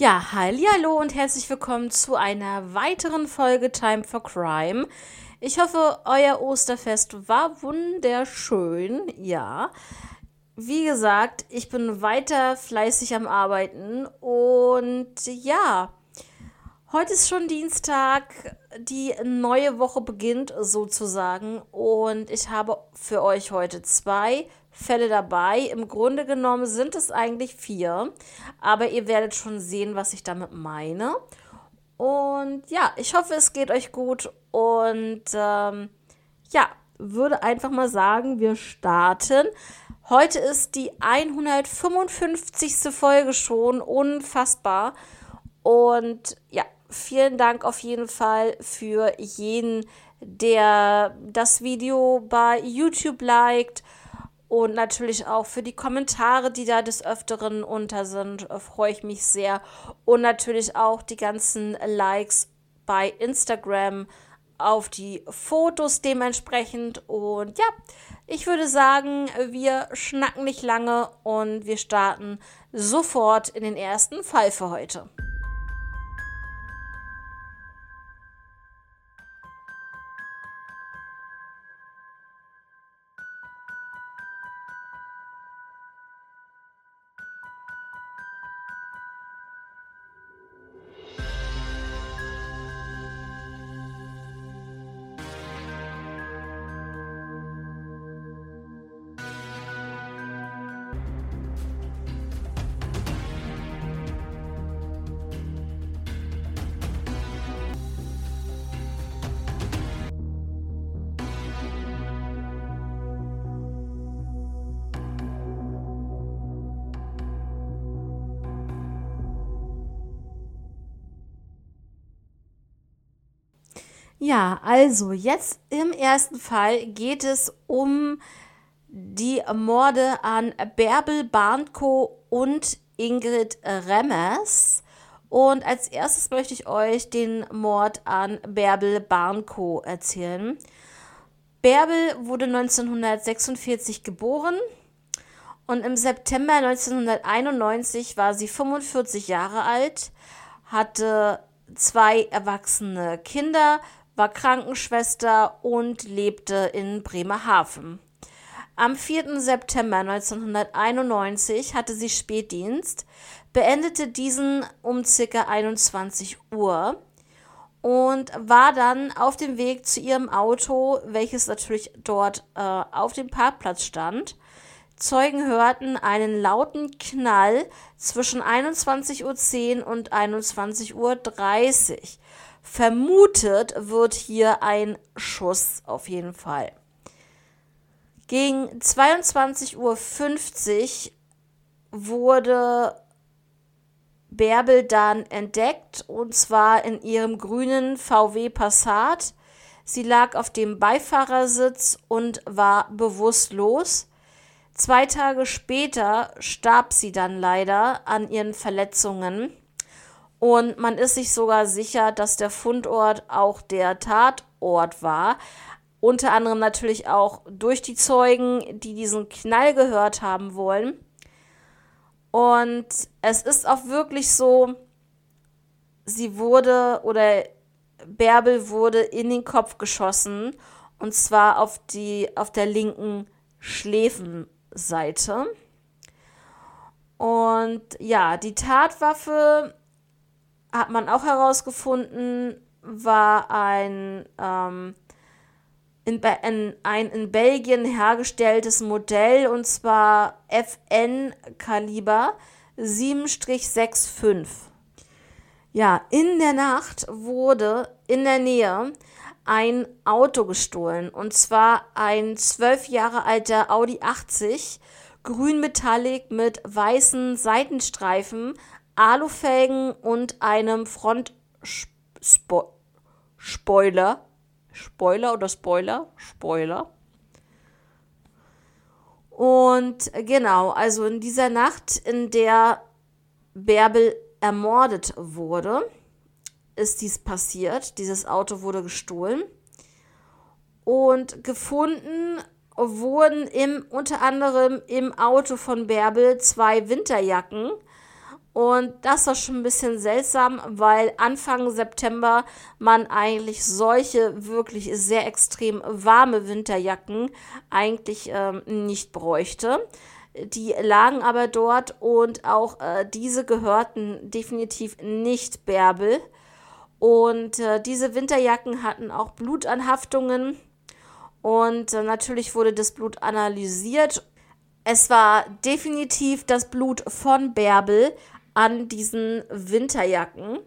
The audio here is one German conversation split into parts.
Ja, hallo und herzlich willkommen zu einer weiteren Folge Time for Crime. Ich hoffe, euer Osterfest war wunderschön. Ja. Wie gesagt, ich bin weiter fleißig am Arbeiten und ja, heute ist schon Dienstag, die neue Woche beginnt sozusagen und ich habe für euch heute zwei Fälle dabei. Im Grunde genommen sind es eigentlich vier, aber ihr werdet schon sehen, was ich damit meine. Und ja, ich hoffe, es geht euch gut und ähm, ja, würde einfach mal sagen, wir starten. Heute ist die 155. Folge schon, unfassbar. Und ja, vielen Dank auf jeden Fall für jeden, der das Video bei YouTube liked und natürlich auch für die Kommentare, die da des Öfteren unter sind, äh, freue ich mich sehr. Und natürlich auch die ganzen Likes bei Instagram auf die Fotos dementsprechend. Und ja, ich würde sagen, wir schnacken nicht lange und wir starten sofort in den ersten Fall für heute. Ja, also jetzt im ersten Fall geht es um die Morde an Bärbel Barnko und Ingrid Remmers. Und als erstes möchte ich euch den Mord an Bärbel Barnko erzählen. Bärbel wurde 1946 geboren und im September 1991 war sie 45 Jahre alt, hatte zwei erwachsene Kinder, war Krankenschwester und lebte in Bremerhaven. Am 4. September 1991 hatte sie Spätdienst, beendete diesen um ca. 21 Uhr und war dann auf dem Weg zu ihrem Auto, welches natürlich dort äh, auf dem Parkplatz stand. Zeugen hörten einen lauten Knall zwischen 21.10 Uhr und 21.30 Uhr. Vermutet wird hier ein Schuss auf jeden Fall. Gegen 22.50 Uhr wurde Bärbel dann entdeckt und zwar in ihrem grünen VW Passat. Sie lag auf dem Beifahrersitz und war bewusstlos. Zwei Tage später starb sie dann leider an ihren Verletzungen. Und man ist sich sogar sicher, dass der Fundort auch der Tatort war. Unter anderem natürlich auch durch die Zeugen, die diesen Knall gehört haben wollen. Und es ist auch wirklich so, sie wurde oder Bärbel wurde in den Kopf geschossen und zwar auf die auf der linken Schläfenseite. Und ja, die Tatwaffe hat man auch herausgefunden, war ein, ähm, in, in, ein in Belgien hergestelltes Modell und zwar FN Kaliber 7-65. Ja, in der Nacht wurde in der Nähe ein Auto gestohlen und zwar ein zwölf Jahre alter Audi 80 grün metallic mit weißen Seitenstreifen Alufelgen und einem Frontspoiler. Spoiler oder Spoiler? Spoiler. Und genau, also in dieser Nacht, in der Bärbel ermordet wurde, ist dies passiert. Dieses Auto wurde gestohlen. Und gefunden wurden im, unter anderem im Auto von Bärbel zwei Winterjacken Und das war schon ein bisschen seltsam, weil Anfang September man eigentlich solche wirklich sehr extrem warme Winterjacken eigentlich ähm, nicht bräuchte. Die lagen aber dort und auch äh, diese gehörten definitiv nicht Bärbel. Und äh, diese Winterjacken hatten auch Blutanhaftungen. Und äh, natürlich wurde das Blut analysiert. Es war definitiv das Blut von Bärbel, an diesen Winterjacken.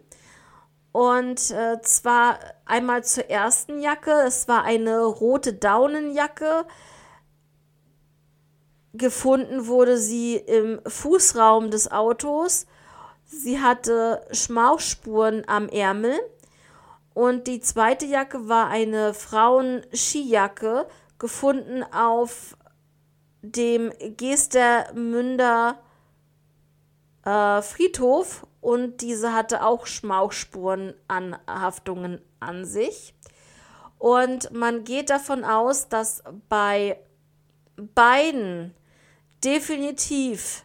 Und äh, zwar einmal zur ersten Jacke. Es war eine rote Daunenjacke. Gefunden wurde sie im Fußraum des Autos. Sie hatte Schmauchspuren am Ärmel. Und die zweite Jacke war eine Frauen-Skijacke, gefunden auf dem Gestermünder äh, Friedhof und diese hatte auch Schmauchspurenanhaftungen an sich. Und man geht davon aus, dass bei beiden definitiv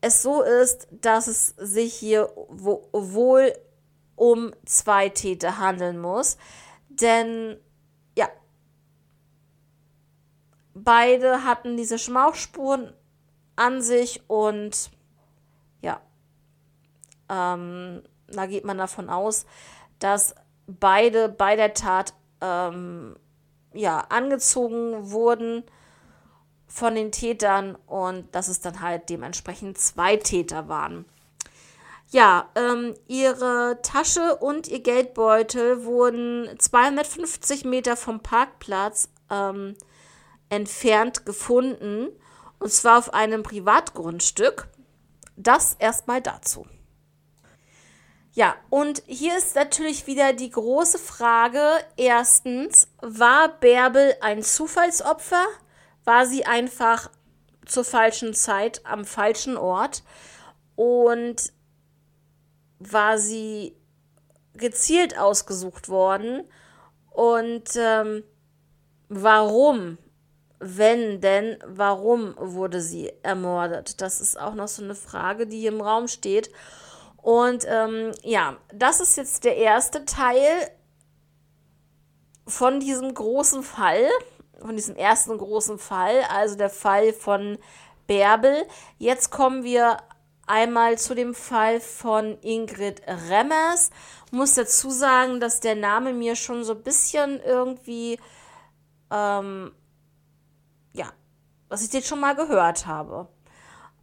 es so ist, dass es sich hier wo wohl um zwei Täter handeln muss. Denn ja, beide hatten diese Schmauchspuren an sich und ähm, da geht man davon aus, dass beide bei der Tat ähm, ja, angezogen wurden von den Tätern und dass es dann halt dementsprechend zwei Täter waren. Ja, ähm, ihre Tasche und ihr Geldbeutel wurden 250 Meter vom Parkplatz ähm, entfernt gefunden und zwar auf einem Privatgrundstück. Das erstmal dazu. Ja, und hier ist natürlich wieder die große Frage. Erstens, war Bärbel ein Zufallsopfer? War sie einfach zur falschen Zeit am falschen Ort? Und war sie gezielt ausgesucht worden? Und ähm, warum, wenn denn, warum wurde sie ermordet? Das ist auch noch so eine Frage, die hier im Raum steht. Und ähm, ja, das ist jetzt der erste Teil von diesem großen Fall, von diesem ersten großen Fall, also der Fall von Bärbel. Jetzt kommen wir einmal zu dem Fall von Ingrid Remmers. Ich muss dazu sagen, dass der Name mir schon so ein bisschen irgendwie, ähm, ja, dass ich den schon mal gehört habe.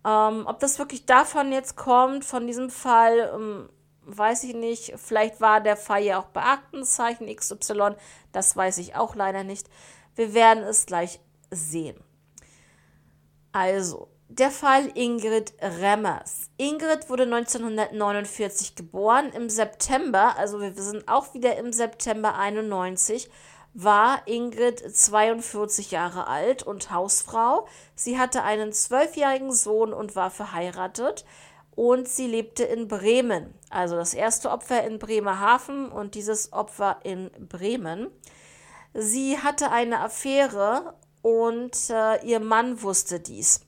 Ähm, ob das wirklich davon jetzt kommt, von diesem Fall, ähm, weiß ich nicht. Vielleicht war der Fall ja auch bei Aktenzeichen XY. Das weiß ich auch leider nicht. Wir werden es gleich sehen. Also, der Fall Ingrid Remmers. Ingrid wurde 1949 geboren. Im September, also wir sind auch wieder im September 91, war Ingrid 42 Jahre alt und Hausfrau. Sie hatte einen zwölfjährigen Sohn und war verheiratet. Und sie lebte in Bremen. Also das erste Opfer in Bremerhaven und dieses Opfer in Bremen. Sie hatte eine Affäre und äh, ihr Mann wusste dies.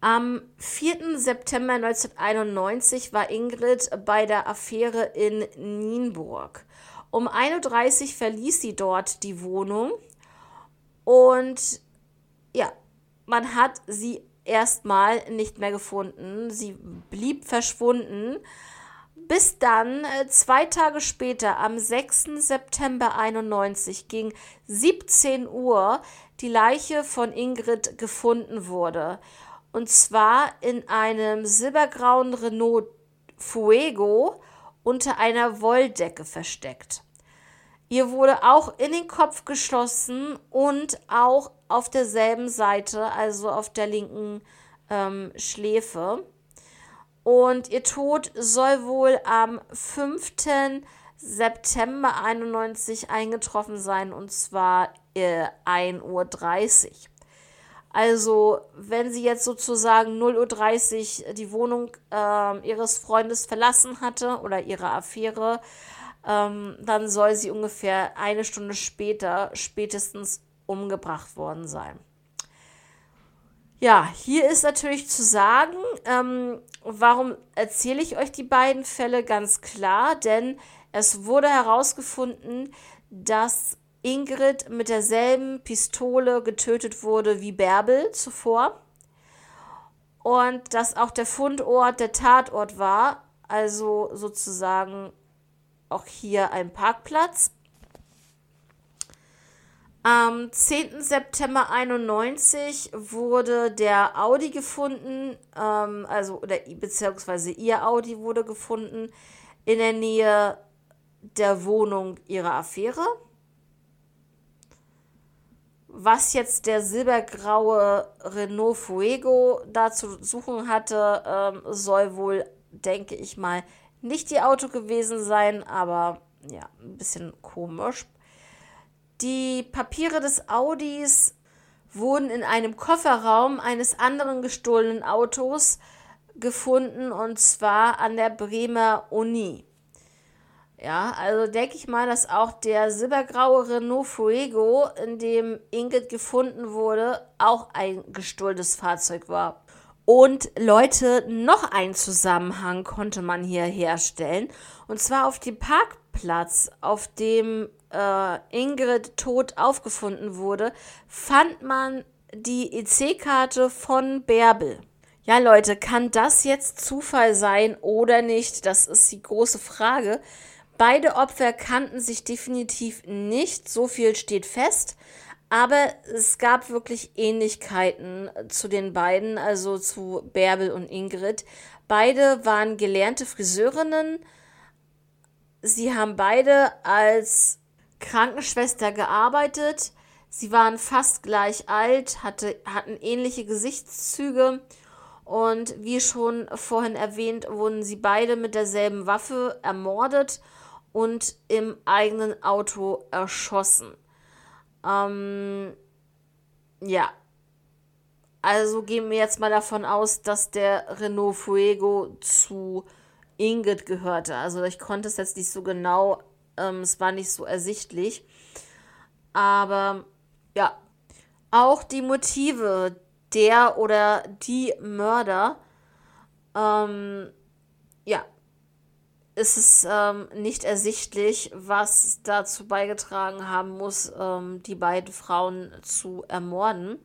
Am 4. September 1991 war Ingrid bei der Affäre in Nienburg. Um 1.30 Uhr verließ sie dort die Wohnung und ja, man hat sie erstmal nicht mehr gefunden. Sie blieb verschwunden, bis dann äh, zwei Tage später, am 6. September 91, gegen 17 Uhr, die Leiche von Ingrid gefunden wurde. Und zwar in einem silbergrauen Renault Fuego unter einer Wolldecke versteckt. Ihr wurde auch in den Kopf geschossen und auch auf derselben Seite, also auf der linken ähm, Schläfe. Und ihr Tod soll wohl am 5. September 91 eingetroffen sein, und zwar äh, 1.30 Uhr. Also, wenn sie jetzt sozusagen 0.30 Uhr die Wohnung äh, ihres Freundes verlassen hatte oder ihre Affäre, ähm, dann soll sie ungefähr eine Stunde später spätestens umgebracht worden sein. Ja, hier ist natürlich zu sagen, ähm, warum erzähle ich euch die beiden Fälle ganz klar, denn es wurde herausgefunden, dass Ingrid mit derselben Pistole getötet wurde wie Bärbel zuvor und dass auch der Fundort der Tatort war, also sozusagen auch hier ein Parkplatz. Am 10. September 91 wurde der Audi gefunden, ähm, also oder beziehungsweise ihr Audi wurde gefunden in der Nähe der Wohnung ihrer Affäre. Was jetzt der silbergraue Renault Fuego da zu suchen hatte, ähm, soll wohl, denke ich mal, nicht ihr Auto gewesen sein, aber ja, ein bisschen komisch. Die Papiere des Audis wurden in einem Kofferraum eines anderen gestohlenen Autos gefunden und zwar an der Bremer Uni. Ja, also denke ich mal, dass auch der silbergraue Renault Fuego, in dem Ingrid gefunden wurde, auch ein gestohlenes Fahrzeug war. Und Leute, noch ein Zusammenhang konnte man hier herstellen. Und zwar auf dem Parkplatz, auf dem äh, Ingrid tot aufgefunden wurde, fand man die EC-Karte von Bärbel. Ja, Leute, kann das jetzt Zufall sein oder nicht? Das ist die große Frage. Beide Opfer kannten sich definitiv nicht, so viel steht fest. Aber es gab wirklich Ähnlichkeiten zu den beiden, also zu Bärbel und Ingrid. Beide waren gelernte Friseurinnen. Sie haben beide als Krankenschwester gearbeitet. Sie waren fast gleich alt, hatte, hatten ähnliche Gesichtszüge und wie schon vorhin erwähnt, wurden sie beide mit derselben Waffe ermordet und im eigenen Auto erschossen. Ähm, ja. Also gehen wir jetzt mal davon aus, dass der Renault Fuego zu Ingrid gehörte. Also ich konnte es jetzt nicht so genau, ähm, es war nicht so ersichtlich. Aber ja, auch die Motive der oder die Mörder, ähm, ja, ist es ähm, nicht ersichtlich, was dazu beigetragen haben muss, ähm, die beiden Frauen zu ermorden.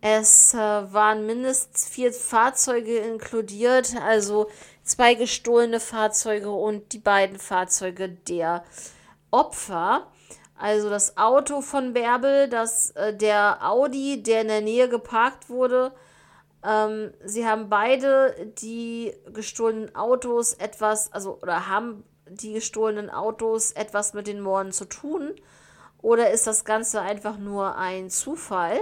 Es äh, waren mindestens vier Fahrzeuge inkludiert, also zwei gestohlene Fahrzeuge und die beiden Fahrzeuge der Opfer. Also das Auto von Bärbel, das, äh, der Audi, der in der Nähe geparkt wurde, ähm, sie haben beide die gestohlenen Autos etwas, also oder haben die gestohlenen Autos etwas mit den Morden zu tun? Oder ist das Ganze einfach nur ein Zufall?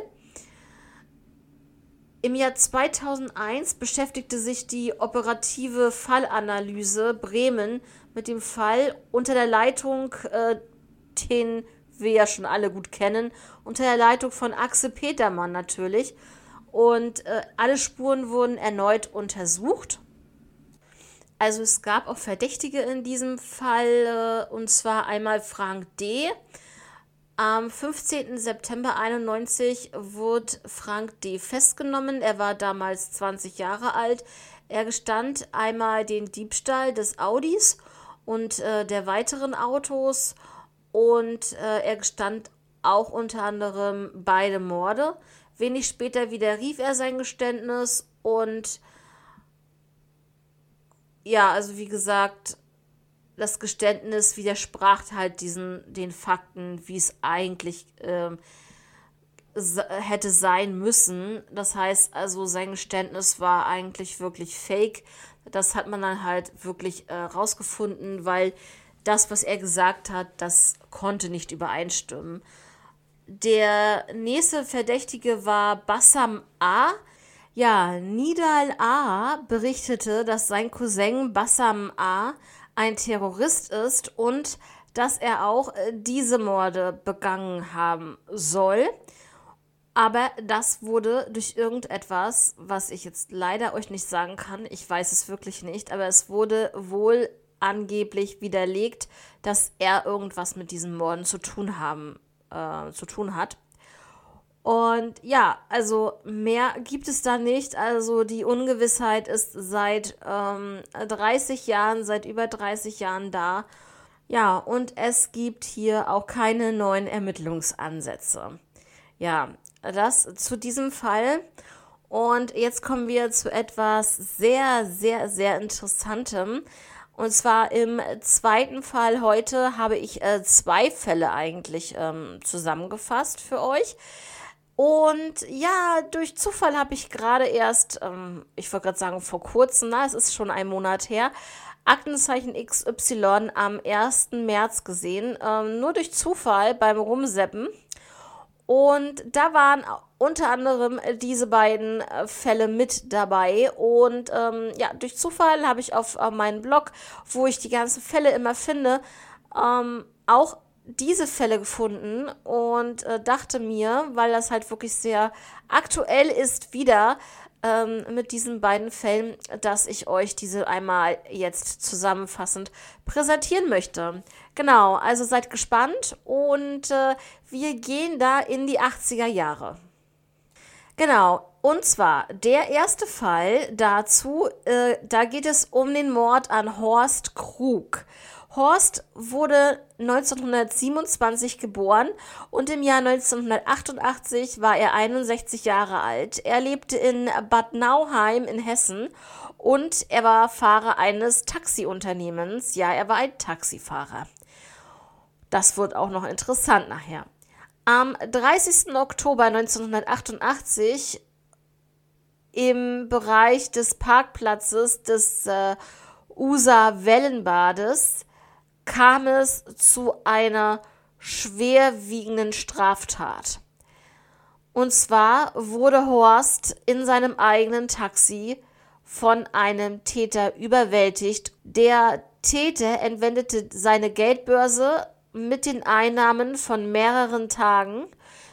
Im Jahr 2001 beschäftigte sich die operative Fallanalyse Bremen mit dem Fall unter der Leitung, äh, den wir ja schon alle gut kennen, unter der Leitung von Axel Petermann natürlich. Und äh, alle Spuren wurden erneut untersucht. Also es gab auch Verdächtige in diesem Fall, äh, und zwar einmal Frank D. Am 15. September 91 wurde Frank D. festgenommen. Er war damals 20 Jahre alt. Er gestand einmal den Diebstahl des Audis und äh, der weiteren Autos und äh, er gestand auch unter anderem beide Morde. Wenig später widerrief er sein Geständnis und ja, also wie gesagt, das Geständnis widersprach halt diesen den Fakten, wie es eigentlich ähm, hätte sein müssen. Das heißt also, sein Geständnis war eigentlich wirklich fake. Das hat man dann halt wirklich äh, rausgefunden, weil das, was er gesagt hat, das konnte nicht übereinstimmen. Der nächste Verdächtige war Bassam A. Ja, Nidal A. berichtete, dass sein Cousin Bassam A. ein Terrorist ist und dass er auch äh, diese Morde begangen haben soll. Aber das wurde durch irgendetwas, was ich jetzt leider euch nicht sagen kann, ich weiß es wirklich nicht, aber es wurde wohl angeblich widerlegt, dass er irgendwas mit diesen Morden zu tun haben äh, zu tun hat. Und ja, also mehr gibt es da nicht. Also die Ungewissheit ist seit ähm, 30 Jahren, seit über 30 Jahren da. Ja, und es gibt hier auch keine neuen Ermittlungsansätze. Ja, das zu diesem Fall. Und jetzt kommen wir zu etwas sehr, sehr, sehr Interessantem. Und zwar im zweiten Fall heute habe ich äh, zwei Fälle eigentlich ähm, zusammengefasst für euch. Und ja, durch Zufall habe ich gerade erst, ähm, ich wollte gerade sagen vor kurzem, na, es ist schon ein Monat her, Aktenzeichen XY am 1. März gesehen. Ähm, nur durch Zufall beim Rumseppen. Und da waren unter anderem diese beiden äh, Fälle mit dabei. Und ähm, ja, durch Zufall habe ich auf äh, meinem Blog, wo ich die ganzen Fälle immer finde, ähm, auch diese Fälle gefunden und äh, dachte mir, weil das halt wirklich sehr aktuell ist, wieder ähm, mit diesen beiden Fällen, dass ich euch diese einmal jetzt zusammenfassend präsentieren möchte. Genau, also seid gespannt und äh, wir gehen da in die 80er Jahre. Genau, und zwar der erste Fall dazu, äh, da geht es um den Mord an Horst Krug. Horst wurde 1927 geboren und im Jahr 1988 war er 61 Jahre alt. Er lebte in Bad Nauheim in Hessen und er war Fahrer eines Taxiunternehmens. Ja, er war ein Taxifahrer. Das wird auch noch interessant nachher. Am 30. Oktober 1988 im Bereich des Parkplatzes des äh, USA Wellenbades kam es zu einer schwerwiegenden Straftat. Und zwar wurde Horst in seinem eigenen Taxi von einem Täter überwältigt. Der Täter entwendete seine Geldbörse mit den Einnahmen von mehreren Tagen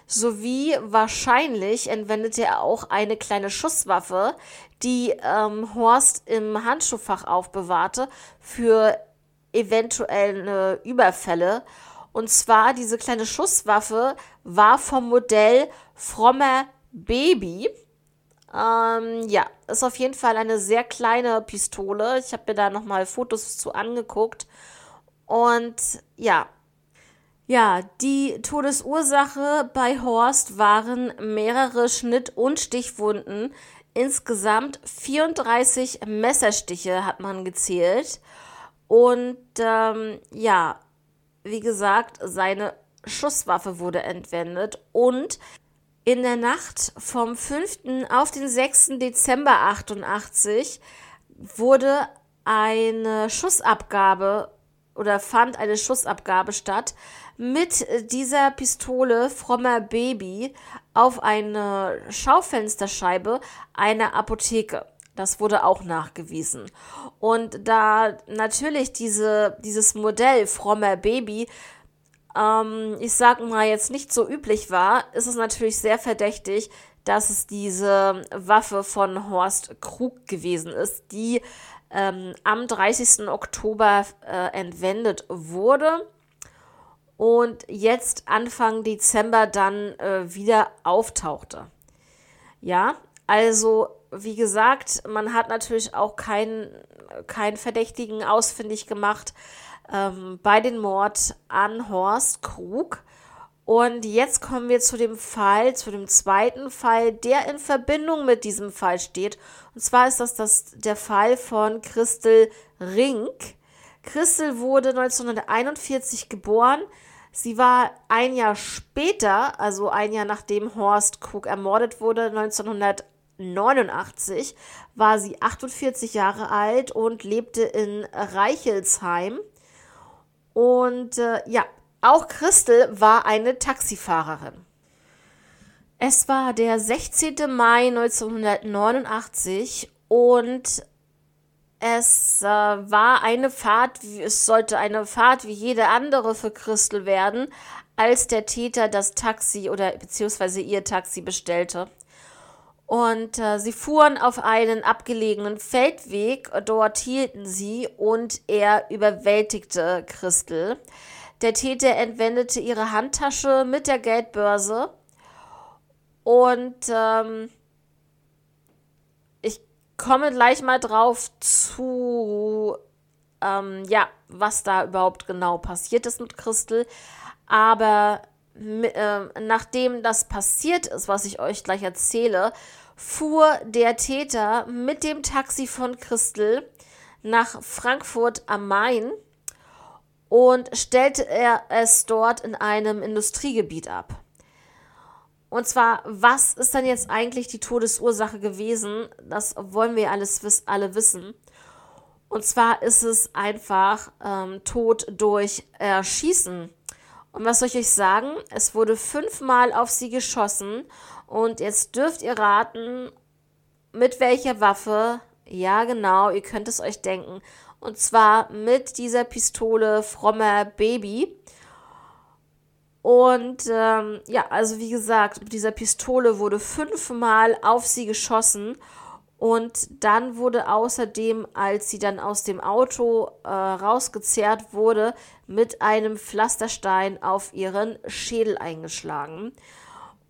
sowie wahrscheinlich entwendete er auch eine kleine Schusswaffe, die ähm, Horst im Handschuhfach aufbewahrte für eventuelle Überfälle. Und zwar diese kleine Schusswaffe war vom Modell Frommer Baby. Ähm, ja, ist auf jeden Fall eine sehr kleine Pistole. Ich habe mir da nochmal Fotos zu angeguckt. Und ja, ja, die Todesursache bei Horst waren mehrere Schnitt- und Stichwunden. Insgesamt 34 Messerstiche hat man gezählt. Und ähm, ja, wie gesagt, seine Schusswaffe wurde entwendet und in der Nacht vom 5. auf den 6. Dezember 88 wurde eine Schussabgabe oder fand eine Schussabgabe statt mit dieser Pistole Frommer Baby auf eine Schaufensterscheibe einer Apotheke. Das wurde auch nachgewiesen. Und da natürlich diese, dieses Modell frommer Baby, ähm, ich sag mal, jetzt nicht so üblich war, ist es natürlich sehr verdächtig, dass es diese Waffe von Horst Krug gewesen ist, die ähm, am 30. Oktober äh, entwendet wurde und jetzt Anfang Dezember dann äh, wieder auftauchte. Ja, also wie gesagt, man hat natürlich auch keinen kein Verdächtigen ausfindig gemacht ähm, bei dem Mord an Horst Krug. Und jetzt kommen wir zu dem Fall, zu dem zweiten Fall, der in Verbindung mit diesem Fall steht. Und zwar ist das, das der Fall von Christel Rink. Christel wurde 1941 geboren. Sie war ein Jahr später, also ein Jahr nachdem Horst Krug ermordet wurde, 1941 1989 war sie 48 Jahre alt und lebte in Reichelsheim. Und äh, ja, auch Christel war eine Taxifahrerin. Es war der 16. Mai 1989 und es äh, war eine Fahrt, es sollte eine Fahrt wie jede andere für Christel werden, als der Täter das Taxi oder beziehungsweise ihr Taxi bestellte. Und äh, sie fuhren auf einen abgelegenen Feldweg, dort hielten sie und er überwältigte Christel. Der Täter entwendete ihre Handtasche mit der Geldbörse Und ähm, komme gleich mal drauf zu, ähm, ja, was da überhaupt genau passiert ist mit Christel. Aber äh, nachdem das passiert ist, was ich euch gleich erzähle, fuhr der Täter mit dem Taxi von Christel nach Frankfurt am Main und stellte er es dort in einem Industriegebiet ab. Und zwar, was ist dann jetzt eigentlich die Todesursache gewesen? Das wollen wir alles alle wissen. Und zwar ist es einfach ähm, Tod durch Erschießen. Und was soll ich euch sagen? Es wurde fünfmal auf sie geschossen. Und jetzt dürft ihr raten, mit welcher Waffe. Ja, genau, ihr könnt es euch denken. Und zwar mit dieser Pistole Frommer Baby. Und ähm, ja, also wie gesagt, mit dieser Pistole wurde fünfmal auf sie geschossen. Und dann wurde außerdem, als sie dann aus dem Auto äh, rausgezerrt wurde, mit einem Pflasterstein auf ihren Schädel eingeschlagen.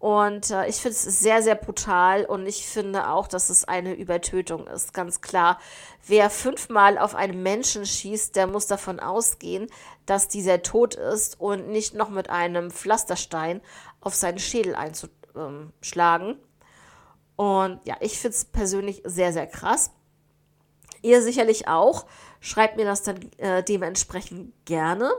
Und äh, ich finde es sehr, sehr brutal und ich finde auch, dass es eine Übertötung ist. Ganz klar, wer fünfmal auf einen Menschen schießt, der muss davon ausgehen, dass dieser tot ist und nicht noch mit einem Pflasterstein auf seinen Schädel einzuschlagen. Und ja, ich finde es persönlich sehr, sehr krass. Ihr sicherlich auch. Schreibt mir das dann äh, dementsprechend gerne.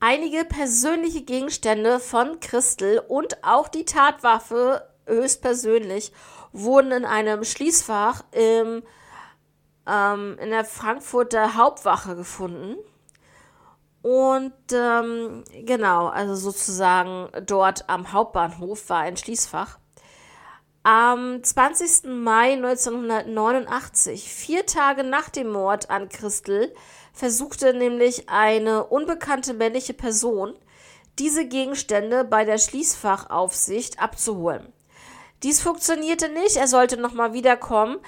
Einige persönliche Gegenstände von Christel und auch die Tatwaffe höchstpersönlich wurden in einem Schließfach im, ähm, in der Frankfurter Hauptwache gefunden. Und ähm, genau, also sozusagen dort am Hauptbahnhof war ein Schließfach. Am 20. Mai 1989, vier Tage nach dem Mord an Christel, versuchte nämlich eine unbekannte männliche Person, diese Gegenstände bei der Schließfachaufsicht abzuholen. Dies funktionierte nicht, er sollte nochmal wiederkommen.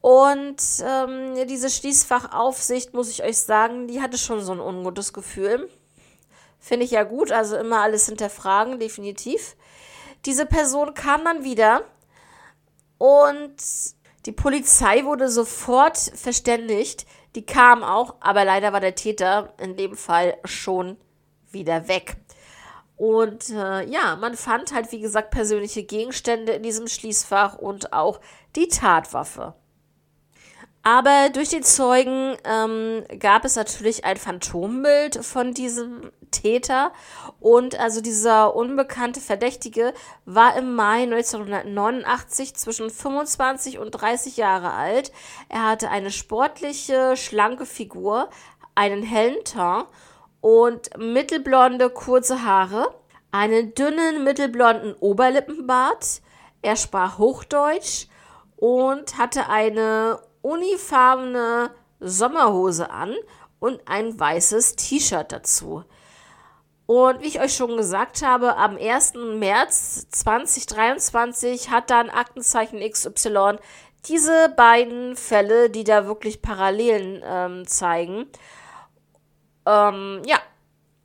Und ähm, diese Schließfachaufsicht, muss ich euch sagen, die hatte schon so ein ungutes Gefühl. Finde ich ja gut, also immer alles hinterfragen, definitiv. Diese Person kam dann wieder und die Polizei wurde sofort verständigt. Die kam auch, aber leider war der Täter in dem Fall schon wieder weg. Und äh, ja, man fand halt, wie gesagt, persönliche Gegenstände in diesem Schließfach und auch die Tatwaffe. Aber durch die Zeugen ähm, gab es natürlich ein Phantombild von diesem Täter. Und also dieser unbekannte Verdächtige war im Mai 1989 zwischen 25 und 30 Jahre alt. Er hatte eine sportliche, schlanke Figur, einen hellen Teint und mittelblonde, kurze Haare, einen dünnen, mittelblonden Oberlippenbart. Er sprach Hochdeutsch und hatte eine unifarbene Sommerhose an und ein weißes T-Shirt dazu. Und wie ich euch schon gesagt habe, am 1. März 2023 hat dann Aktenzeichen XY diese beiden Fälle, die da wirklich Parallelen ähm, zeigen, ähm, ja,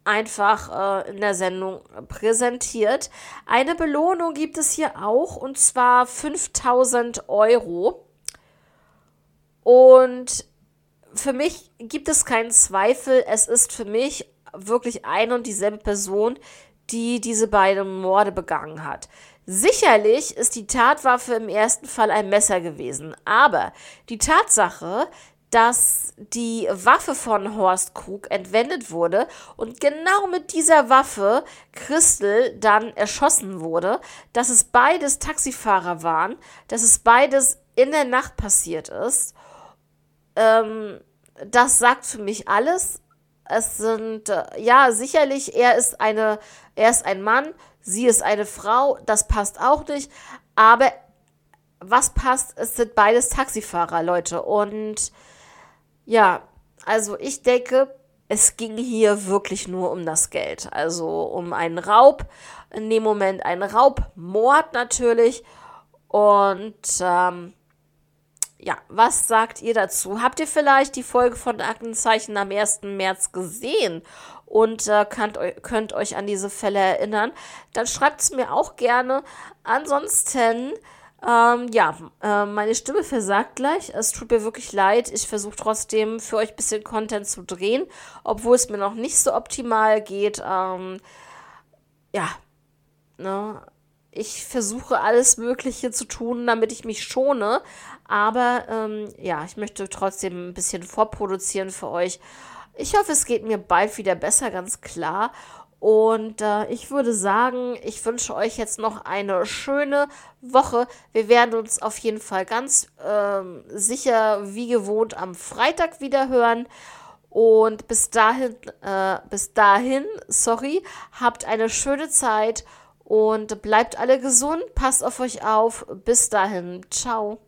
einfach äh, in der Sendung präsentiert. Eine Belohnung gibt es hier auch, und zwar 5000 Euro. Und für mich gibt es keinen Zweifel, es ist für mich wirklich eine und dieselbe Person, die diese beiden Morde begangen hat. Sicherlich ist die Tatwaffe im ersten Fall ein Messer gewesen, aber die Tatsache, dass die Waffe von Horst Krug entwendet wurde und genau mit dieser Waffe Christel dann erschossen wurde, dass es beides Taxifahrer waren, dass es beides in der Nacht passiert ist ähm, das sagt für mich alles. Es sind, äh, ja, sicherlich, er ist eine, er ist ein Mann, sie ist eine Frau, das passt auch nicht. Aber was passt, es sind beides Taxifahrer, Leute. Und ja, also ich denke, es ging hier wirklich nur um das Geld. Also um einen Raub, in dem Moment ein Raubmord natürlich. Und ähm, ja, was sagt ihr dazu? Habt ihr vielleicht die Folge von Aktenzeichen am 1. März gesehen? und äh, könnt, könnt euch an diese Fälle erinnern, dann schreibt es mir auch gerne. Ansonsten, ähm, ja, äh, meine Stimme versagt gleich. Es tut mir wirklich leid. Ich versuche trotzdem für euch ein bisschen Content zu drehen, obwohl es mir noch nicht so optimal geht. Ähm, ja, ne? Ich versuche alles Mögliche zu tun, damit ich mich schone. Aber ähm, ja, ich möchte trotzdem ein bisschen vorproduzieren für euch. Ich hoffe, es geht mir bald wieder besser, ganz klar. Und äh, ich würde sagen, ich wünsche euch jetzt noch eine schöne Woche. Wir werden uns auf jeden Fall ganz äh, sicher wie gewohnt am Freitag wieder hören. Und bis dahin, äh, bis dahin, sorry, habt eine schöne Zeit und bleibt alle gesund, passt auf euch auf. Bis dahin, ciao.